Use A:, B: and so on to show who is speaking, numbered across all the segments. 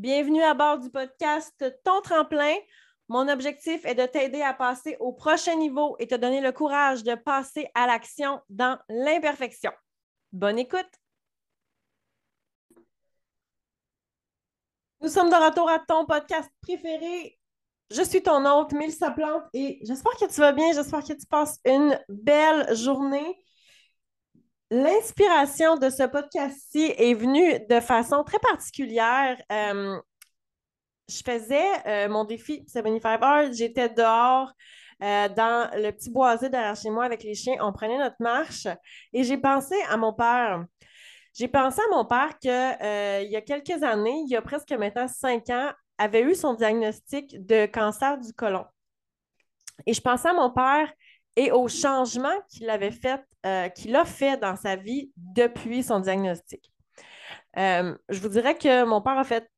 A: Bienvenue à bord du podcast Ton tremplin. Mon objectif est de t'aider à passer au prochain niveau et te donner le courage de passer à l'action dans l'imperfection. Bonne écoute. Nous sommes de retour à ton podcast préféré. Je suis ton hôte, Mélissa Plante, et j'espère que tu vas bien, j'espère que tu passes une belle journée. L'inspiration de ce podcast-ci est venue de façon très particulière. Euh, je faisais euh, mon défi 75 Heures, j'étais dehors euh, dans le petit boisé derrière chez moi avec les chiens, on prenait notre marche et j'ai pensé à mon père. J'ai pensé à mon père qu'il y a quelques années, il y a presque maintenant cinq ans, avait eu son diagnostic de cancer du côlon. Et je pensais à mon père et au changement qu'il avait fait, euh, qu'il a fait dans sa vie depuis son diagnostic. Euh, je vous dirais que mon père a fait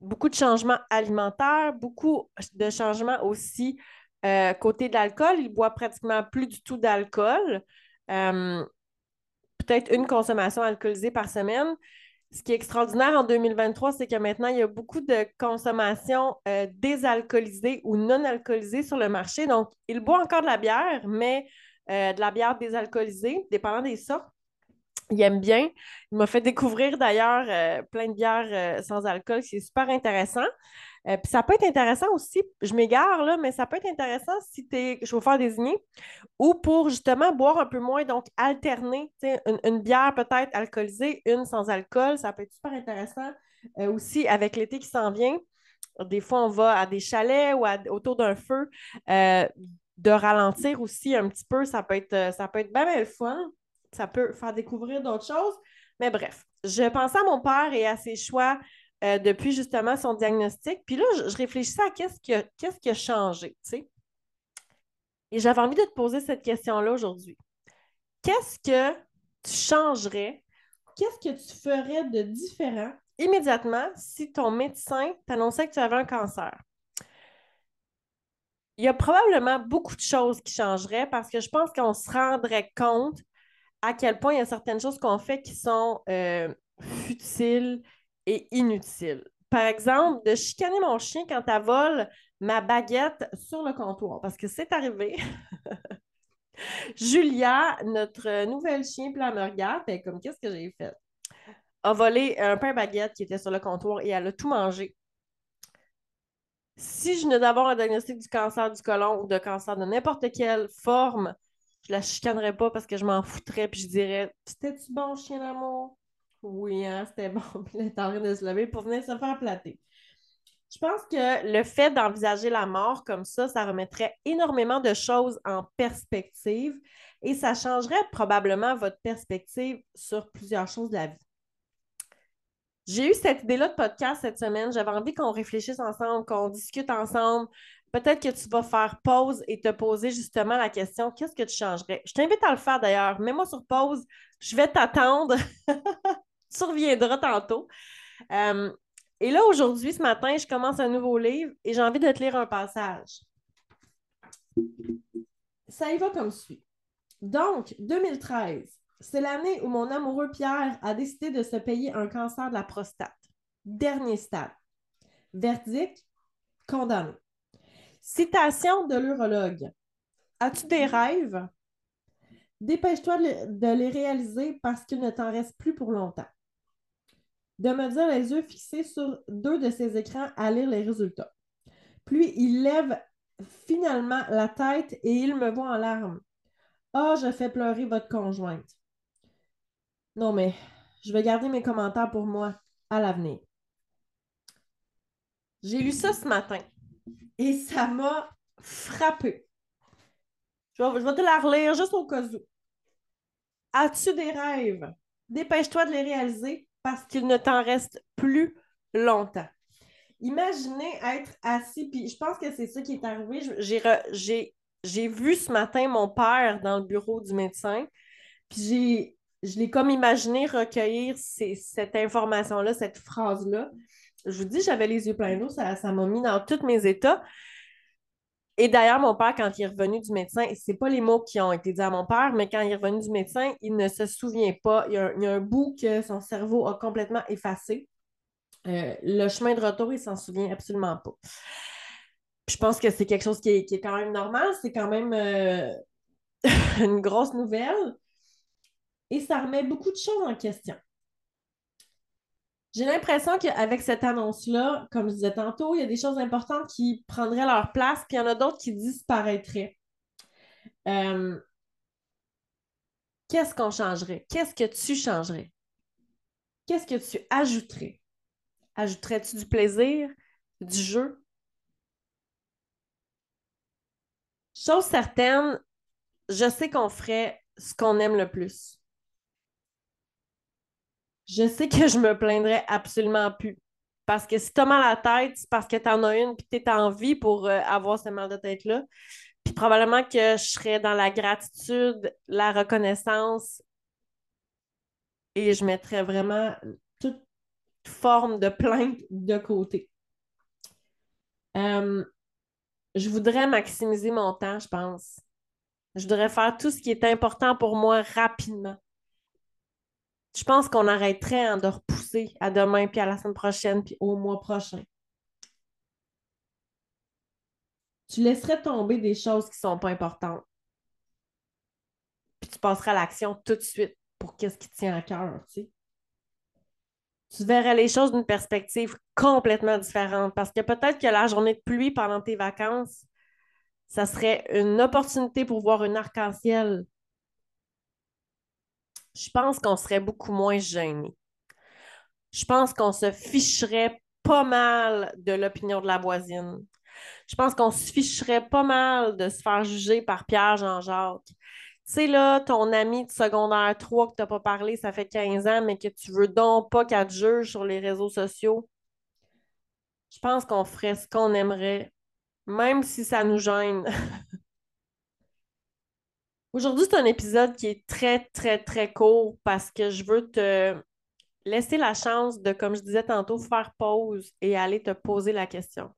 A: beaucoup de changements alimentaires, beaucoup de changements aussi euh, côté de l'alcool. Il boit pratiquement plus du tout d'alcool. Peut-être une consommation alcoolisée par semaine ce qui est extraordinaire en 2023, c'est que maintenant, il y a beaucoup de consommation euh, désalcoolisée ou non alcoolisée sur le marché. Donc, il boit encore de la bière, mais euh, de la bière désalcoolisée, dépendant des sortes. Il aime bien. Il m'a fait découvrir d'ailleurs euh, plein de bières sans alcool, c'est super intéressant. Euh, puis ça peut être intéressant aussi, je m'égare là, mais ça peut être intéressant si tu es chauffeur désigné ou pour justement boire un peu moins, donc alterner une, une bière peut-être alcoolisée, une sans alcool, ça peut être super intéressant euh, aussi avec l'été qui s'en vient. Des fois, on va à des chalets ou autour d'un feu. Euh, de ralentir aussi un petit peu, ça peut être, ça peut être bien, bien le fun. Ça peut faire découvrir d'autres choses. Mais bref, je pensais à mon père et à ses choix euh, depuis justement son diagnostic. Puis là, je, réfléchissais à qu'est-ce qui, a, changé, tu sais. Et j'avais envie de te poser cette question-là aujourd'hui. Qu'est-ce que tu changerais? Qu'est-ce que tu ferais de différent immédiatement si ton médecin t'annonçait que tu avais un cancer? Il y a probablement beaucoup de choses qui changeraient parce que je pense qu'on se rendrait compte à quel point il y a certaines choses qu'on fait qui sont euh, futiles, et inutile. Par exemple, de chicaner mon chien quand elle vole ma baguette sur le comptoir, parce que c'est arrivé. Julia, notre nouvelle chien, puis elle regarde, et comme qu'est-ce que j'ai fait? A volé un pain baguette qui était sur le comptoir et elle a tout mangé. Si je venais d'avoir un diagnostic du cancer du côlon ou de cancer de n'importe quelle forme, je la chicanerais pas parce que je m'en foutrais puis je dirais C'était-tu bon chien d'amour? Oui, hein, c'était bon. Puis elle est en train de se lever pour venir se faire plater. Je pense que le fait d'envisager la mort comme ça, ça remettrait énormément de choses en perspective et ça changerait probablement votre perspective sur plusieurs choses de la vie. J'ai eu cette idée-là de podcast cette semaine. J'avais envie qu'on réfléchisse ensemble, qu'on discute ensemble. Peut-être que tu vas faire pause et te poser justement la question qu'est-ce que tu changerais? Je t'invite à le faire d'ailleurs. Mets-moi sur pause. Je vais t'attendre. tu reviendras tantôt. Euh, et là, aujourd'hui, ce matin, je commence un nouveau livre et j'ai envie de te lire un passage. Ça y va comme suit. Donc, 2013, c'est l'année où mon amoureux Pierre a décidé de se payer un cancer de la prostate. Dernier stade. Verdict, condamné. Citation de l'urologue. As-tu des rêves? Dépêche-toi de les réaliser parce qu'il ne t'en reste plus pour longtemps de me dire les yeux fixés sur deux de ses écrans à lire les résultats. Puis il lève finalement la tête et il me voit en larmes. Ah, oh, je fais pleurer votre conjointe. Non, mais je vais garder mes commentaires pour moi à l'avenir. J'ai lu ça ce matin et ça m'a frappé. Je vais, je vais te la relire juste au cas où. As-tu des rêves? Dépêche-toi de les réaliser parce qu'il ne t'en reste plus longtemps. Imaginez être assis, puis je pense que c'est ça qui est arrivé. J'ai vu ce matin mon père dans le bureau du médecin, puis je l'ai comme imaginé recueillir cette information-là, cette phrase-là. Je vous dis, j'avais les yeux pleins d'eau, ça m'a mis dans tous mes états. Et d'ailleurs, mon père, quand il est revenu du médecin, ce pas les mots qui ont été dits à mon père, mais quand il est revenu du médecin, il ne se souvient pas. Il y a un, bout que son cerveau a complètement effacé. Euh, le chemin de retour, il s'en souvient absolument pas. je pense que c'est quelque chose qui est, quand même normal. C'est quand même euh, une grosse nouvelle. Et ça remet beaucoup de choses en question. J'ai l'impression qu'avec cette annonce-là, comme je disais tantôt, il y a des choses importantes qui prendraient leur place, puis il y en a d'autres qui disparaîtraient. Euh, qu'est-ce qu'on changerait? Qu'est-ce que tu changerais? Qu'est-ce que tu ajouterais? Ajouterais-tu du plaisir, du jeu? Chose certaine, je sais qu'on ferait ce qu'on aime le plus. Je sais que je me plaindrais absolument plus. Parce que si tu as mal à la tête, c'est parce que tu en as une et tu es en vie pour euh, avoir ce mal de tête-là. Puis probablement que je serais dans la gratitude, la reconnaissance et je mettrais vraiment toute forme de plainte de côté. Euh, je voudrais maximiser mon temps, je pense. Je voudrais faire tout ce qui est important pour moi rapidement. Je pense qu'on arrêterait de repousser à demain, puis à la semaine prochaine, puis au mois prochain. Tu laisserais tomber des choses qui ne sont pas importantes. Puis tu passerais à l'action tout de suite pour qu'est-ce qui tient à cœur, tu verrais les choses d'une perspective complètement différente parce que peut-être que la journée de pluie pendant tes vacances, ça serait une opportunité pour voir un arc-en-ciel. Je pense qu'on serait beaucoup moins gêné. Je pense qu'on se ficherait pas mal de l'opinion de la voisine. Je pense qu'on se ficherait pas mal de se faire juger par Pierre Jean-Jacques. Tu sais, là, ton ami de secondaire 3 que tu n'as pas parlé, ça fait 15 ans, mais que tu veux donc pas qu'elle te juge sur les réseaux sociaux, je pense qu'on ferait ce qu'on aimerait, même si ça nous gêne. Aujourd'hui, c'est un épisode qui est très, très, très court parce que je veux te laisser la chance de, comme je disais tantôt, faire pause et aller te poser la question.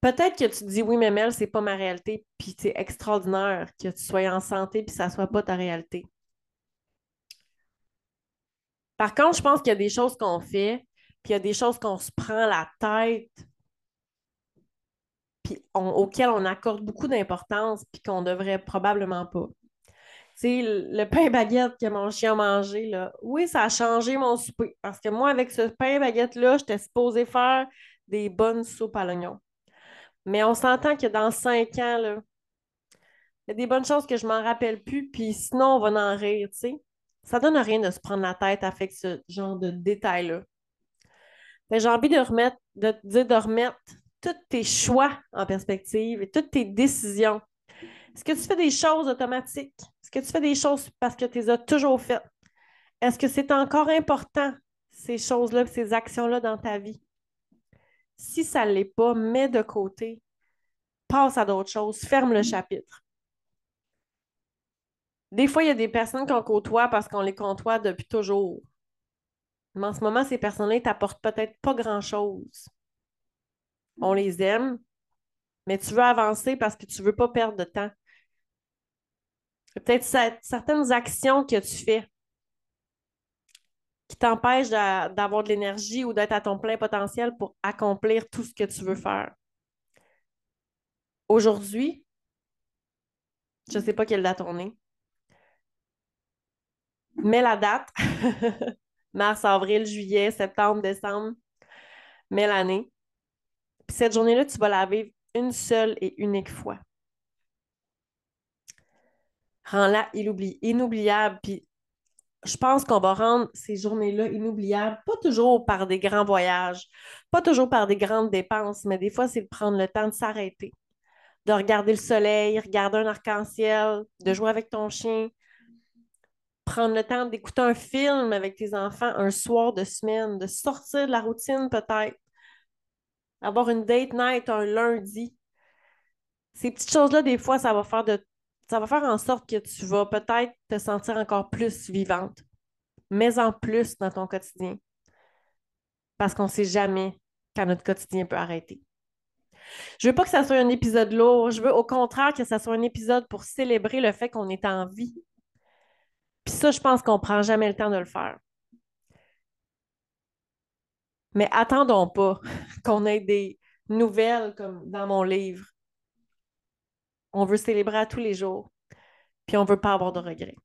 A: Peut-être que tu te dis oui, mais Mel, c'est pas ma réalité, puis c'est extraordinaire que tu sois en santé puis ça soit pas ta réalité. Par contre, je pense qu'il y a des choses qu'on fait, puis il y a des choses qu'on se prend la tête, puis auxquelles on accorde beaucoup d'importance, puis qu'on devrait probablement pas. Tu sais, le pain baguette que mon chien a mangé, là, oui, ça a changé mon souper. Parce que moi, avec ce pain baguette-là, j'étais supposée faire des bonnes soupes à l'oignon. Mais on s'entend que dans cinq ans, là, il y a des bonnes choses que je m'en rappelle plus, puis sinon, on va en rire, tu sais. Ça donne rien de se prendre la tête avec ce genre de détails-là. J'ai envie de remettre, de te dire de remettre tous tes choix en perspective et toutes tes décisions. Est-ce que tu fais des choses automatiques? Est-ce que tu fais des choses parce que tu les as toujours faites? Est-ce que c'est encore important, ces choses-là, ces actions-là dans ta vie? Si ça ne l'est pas, mets de côté, passe à d'autres choses, ferme le chapitre. Des fois, il y a des personnes qu'on côtoie parce qu'on les côtoie depuis toujours. Mais en ce moment, ces personnes-là ne t'apportent peut-être pas grand-chose. On les aime, mais tu veux avancer parce que tu ne veux pas perdre de temps. Peut-être certaines actions que tu fais qui t'empêche d'avoir de l'énergie ou d'être à ton plein potentiel pour accomplir tout ce que tu veux faire. Aujourd'hui, je ne sais pas quelle date on est, mais la date, mars, avril, juillet, septembre, décembre, mets l'année. Puis cette journée-là, tu vas la vivre une seule et unique fois. Rends-la inoubliable. Puis je pense qu'on va rendre ces journées-là inoubliables, pas toujours par des grands voyages, pas toujours par des grandes dépenses, mais des fois, c'est de prendre le temps de s'arrêter, de regarder le soleil, regarder un arc-en-ciel, de jouer avec ton chien, prendre le temps d'écouter un film avec tes enfants un soir de semaine, de sortir de la routine peut-être, avoir une date night un lundi. Ces petites choses-là, des fois, ça va faire de ça va faire en sorte que tu vas peut-être te sentir encore plus vivante, mais en plus dans ton quotidien. Parce qu'on ne sait jamais quand notre quotidien peut arrêter. Je veux pas que ça soit un épisode lourd, je veux au contraire que ça soit un épisode pour célébrer le fait qu'on est en vie. Puis ça, je pense qu'on ne prend jamais le temps de le faire. Mais attendons pas qu'on ait des nouvelles comme dans mon livre. On veut célébrer à tous les jours, puis on veut pas avoir de regrets.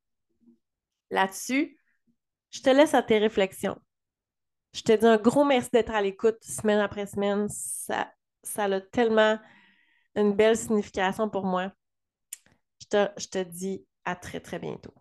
A: Là-dessus, je te laisse à tes réflexions. Je te dis un gros merci d'être à l'écoute semaine après semaine. Ça, ça a tellement une belle signification pour moi. Je te, je te dis à très, très bientôt.